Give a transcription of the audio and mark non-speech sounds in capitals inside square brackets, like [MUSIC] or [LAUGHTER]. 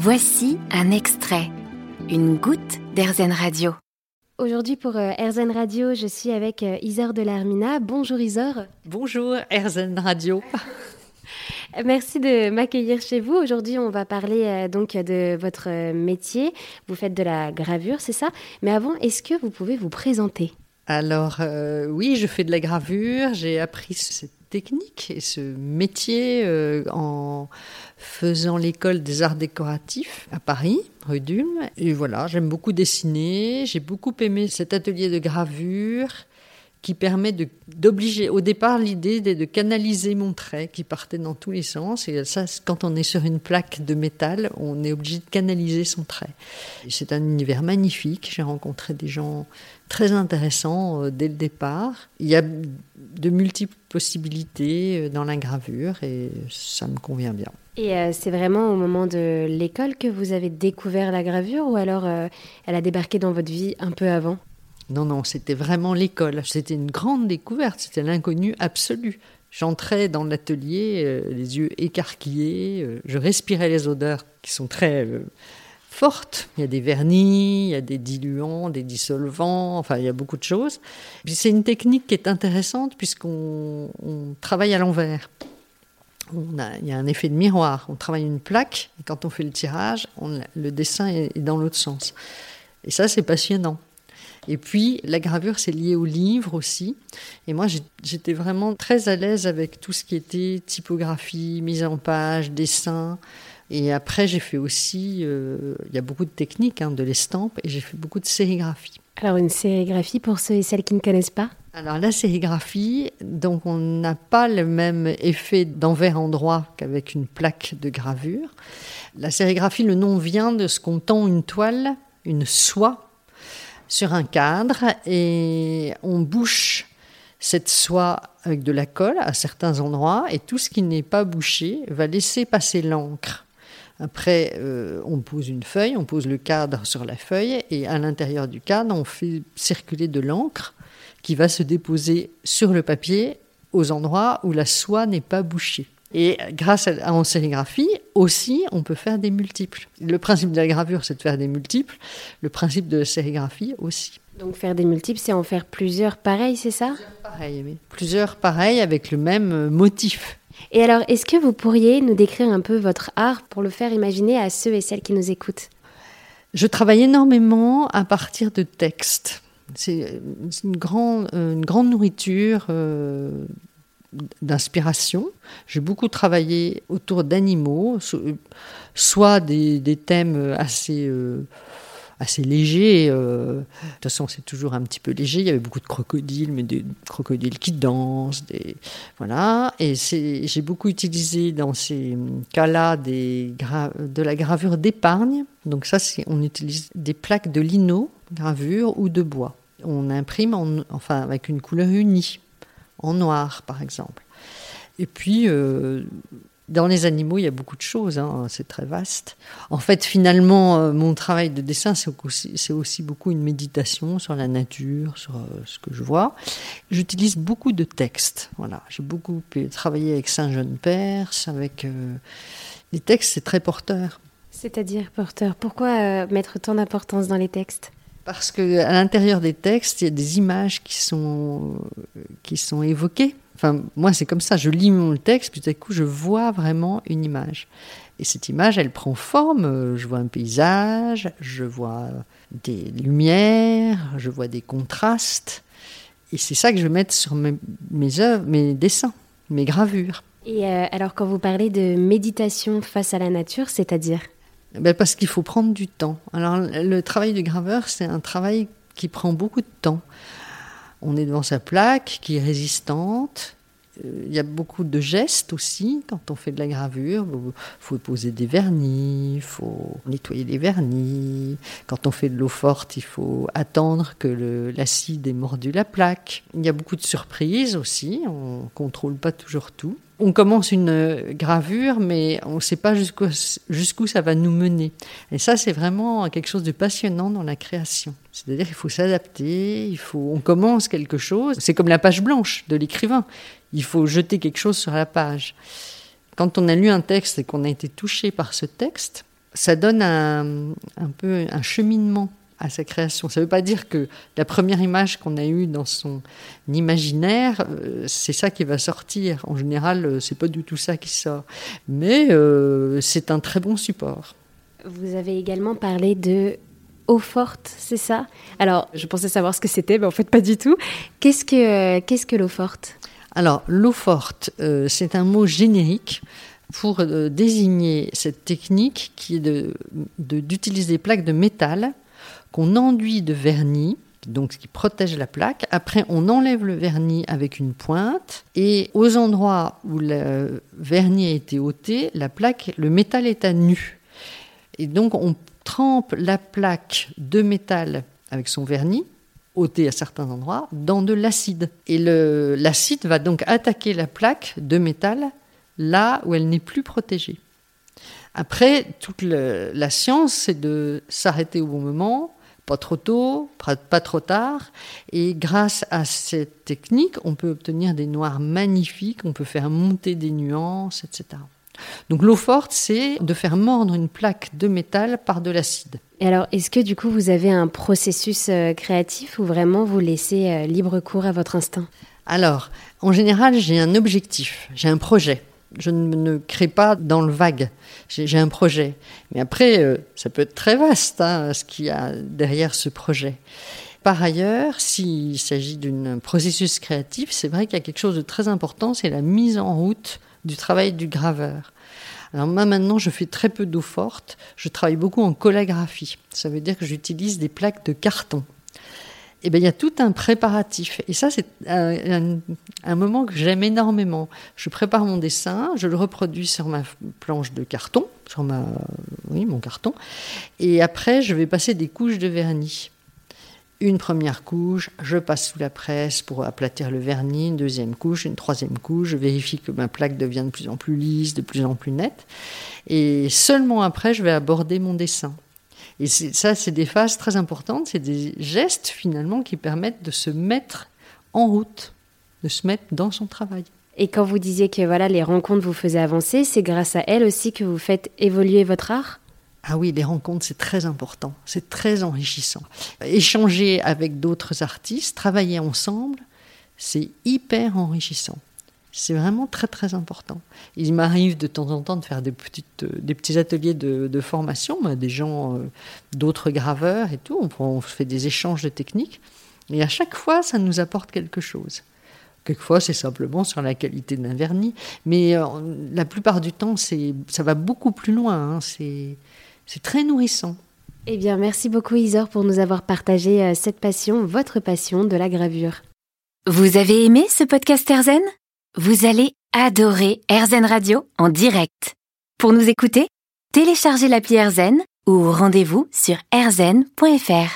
Voici un extrait, une goutte d'Airzen Radio. Aujourd'hui pour euh, Airzen Radio, je suis avec euh, Isor de l'Armina. Bonjour Isor. Bonjour Airzen Radio. [LAUGHS] Merci de m'accueillir chez vous. Aujourd'hui, on va parler euh, donc de votre métier. Vous faites de la gravure, c'est ça? Mais avant, est-ce que vous pouvez vous présenter? Alors oui, je fais de la gravure. J'ai appris cette technique et ce métier en faisant l'école des arts décoratifs à Paris, rue d'Ulm. Et voilà, j'aime beaucoup dessiner. J'ai beaucoup aimé cet atelier de gravure qui permet d'obliger. Au départ, l'idée de canaliser mon trait qui partait dans tous les sens. Et ça, quand on est sur une plaque de métal, on est obligé de canaliser son trait. C'est un univers magnifique. J'ai rencontré des gens très intéressants euh, dès le départ. Il y a de multiples possibilités euh, dans la gravure et ça me convient bien. Et euh, c'est vraiment au moment de l'école que vous avez découvert la gravure ou alors elle a débarqué dans votre vie un peu avant? Non, non, c'était vraiment l'école. C'était une grande découverte, c'était l'inconnu absolu. J'entrais dans l'atelier, euh, les yeux écarquillés, je respirais les odeurs qui sont très fortes. Il y a des vernis, il y a des diluants, des dissolvants, enfin il y a beaucoup de choses. C'est une technique qui est intéressante puisqu'on travaille à l'envers il y a un effet de miroir. On travaille une plaque, et quand on fait le tirage, le dessin est, dans l'autre sens. Et ça, c'est passionnant. Et puis, la gravure, c'est lié au livre aussi. Et moi, j'étais vraiment très à l'aise avec tout ce qui était typographie, mise en page, dessin. Et après, j'ai fait aussi, euh, il y a beaucoup de techniques, hein, de l'estampe, et j'ai fait beaucoup de sérigraphie. Alors, une sérigraphie, pour ceux et celles qui ne connaissent pas? Alors la sérigraphie, donc on n'a pas le même effet d'envers endroit qu'avec une plaque de gravure. La sérigraphie, le nom vient de ce qu'on tend une toile, une soie, sur un cadre et on bouche cette soie avec de la colle à certains endroits et tout ce qui n'est pas bouché va laisser passer l'encre. Après, euh, on pose une feuille, on pose le cadre sur la feuille et à l'intérieur du cadre, on fait circuler de l'encre qui va se déposer sur le papier aux endroits où la soie n'est pas bouchée. Et grâce à en sérigraphie aussi, on peut faire des multiples. Le principe de la gravure, c'est de faire des multiples. Le principe de la sérigraphie aussi. Donc faire des multiples, c'est en faire plusieurs pareils, c'est ça? Plusieurs pareils, oui. Plusieurs pareils avec le même euh, motif. Et alors, est-ce que vous pourriez nous décrire un peu votre art pour le faire imaginer à ceux et celles qui nous écoutent? Je travaille énormément à partir de textes. C'est une grande, une grande nourriture euh, d'inspiration. J'ai beaucoup travaillé autour d'animaux, soit des, thèmes assez, euh, assez légers. Euh, de toute façon, c'est toujours un petit peu léger. Il y avait beaucoup de crocodiles, mais des crocodiles qui dansent. Des, voilà. Et j'ai beaucoup utilisé dans ces cas-là de la gravure d'épargne. Donc ça, on utilise des plaques de lino, gravure ou de bois on imprime enfin avec une couleur unie, en noir par exemple. Et puis, euh, dans les animaux, il y a beaucoup de choses, hein, c'est très vaste. En fait, finalement, euh, mon travail de dessin, c'est aussi, beaucoup une méditation sur la nature, sur euh, ce que je vois. J'utilise beaucoup de textes. Voilà, j'ai beaucoup travaillé avec Saint-Jean-Perse, avec les textes, c'est très porteur. C'est-à-dire porteur. Pourquoi mettre tant d'importance dans les textes? Parce qu'à l'intérieur des textes, il y a des images qui sont, qui sont évoquées. Enfin, moi, c'est comme ça. Je lis mon texte, puis tout à coup, je vois vraiment une image. Et cette image, elle prend forme. Je vois un paysage, je vois des lumières, je vois des contrastes. Et c'est ça que je vais mettre sur mes, œuvres, mes dessins, mes gravures. Et euh, alors, quand vous parlez de méditation face à la nature, c'est-à-dire? Ben Parce qu'il faut prendre du temps. Alors le travail du graveur, c'est un travail qui prend beaucoup de temps. On est devant sa plaque qui est résistante. Euh, il y a beaucoup de gestes aussi quand on fait de la gravure. Il faut poser des vernis, il faut nettoyer les vernis. Quand on fait de l'eau forte, il faut attendre que l'acide ait mordu la plaque. Il y a beaucoup de surprises aussi, on ne contrôle pas toujours tout on commence une gravure, mais on ne sait pas jusqu'où ça va nous mener. Et ça, c'est vraiment quelque chose de passionnant dans la création. C'est-à-dire qu'il faut s'adapter, il faut, on commence quelque chose. C'est comme la page blanche de l'écrivain. Il faut jeter quelque chose sur la page. Quand on a lu un texte et qu'on a été touché par ce texte, ça donne un, peu un cheminement à sa création. Ça ne veut pas dire que la première image qu'on a eue dans son imaginaire, euh, c'est ça qui va sortir. En général, euh, c'est pas du tout ça qui sort. Mais euh, c'est un très bon support. Vous avez également parlé de eau forte, c'est ça? Alors, je pensais savoir ce que c'était, mais en fait pas du tout. Qu'est-ce que, qu'est-ce que l'eau forte? Alors, l'eau forte, c'est un mot générique pour désigner cette technique qui est de, d'utiliser des plaques de métal qu'on enduit de vernis, donc ce qui protège la plaque. Après, on enlève le vernis avec une pointe et aux endroits où le vernis a été ôté, la plaque, le métal est à nu. Et donc, on trempe la plaque de métal avec son vernis ôté à certains endroits, dans de l'acide. Et l'acide va donc attaquer la plaque de métal là où elle n'est plus protégée. Après, toute la science, c'est de s'arrêter au bon moment, pas trop tôt, pas trop tard. Et grâce à cette technique, on peut obtenir des noirs magnifiques, on peut faire monter des nuances, etc. Donc l'eau forte, c'est de faire mordre une plaque de métal par de l'acide. Et alors, est-ce que du coup, vous avez un processus euh, créatif ou vraiment vous laissez euh, libre cours à votre instinct? Alors, en général, j'ai un objectif, j'ai un projet. Je ne crée pas dans le vague. J'ai un projet. Mais après, euh, ça peut être très vaste, hein, ce qu'il y a derrière ce projet. Par ailleurs, s'il s'agit d'un processus créatif, c'est vrai qu'il y a quelque chose de très important, c'est la mise en route du travail du graveur. Alors moi maintenant, je fais très peu d'eau forte. Je travaille beaucoup en collagraphie. Ça veut dire que j'utilise des plaques de carton eh bien, il y a tout un préparatif. Et ça, c'est un, moment que j'aime énormément. Je prépare mon dessin, je le reproduis sur ma planche de carton, sur ma, oui, mon carton. Et après, je vais passer des couches de vernis. Une première couche, je passe sous la presse pour aplatir le vernis, une deuxième couche, une troisième couche, je vérifie que ma plaque devient de plus en plus lisse, de plus en plus nette. Et seulement après, je vais aborder mon dessin. Et ça, c'est des phases très importantes, c'est des gestes finalement qui permettent de se mettre en route, de se mettre dans son travail. Et quand vous disiez que voilà, les rencontres vous faisaient avancer, c'est grâce à elles aussi que vous faites évoluer votre art? Ah oui, les rencontres, c'est très important, c'est très enrichissant. Échanger avec d'autres artistes, travailler ensemble, c'est hyper enrichissant. C'est vraiment très très important. Il m'arrive de temps en temps de faire des, petites, euh, des petits ateliers de, formation, des gens, euh, d'autres graveurs et tout. On, fait des échanges de techniques. Et à chaque fois, ça nous apporte quelque chose. Quelquefois, c'est simplement sur la qualité d'un vernis. Mais euh, la plupart du temps, ça va beaucoup plus loin. Hein. C'est très nourrissant. Eh bien, merci beaucoup Isor pour nous avoir partagé cette passion, votre passion de la gravure. Vous avez aimé ce podcast Erzen vous allez adorer AirZen Radio en direct. Pour nous écouter, téléchargez l'appli AirZen ou rendez-vous sur airzen.fr.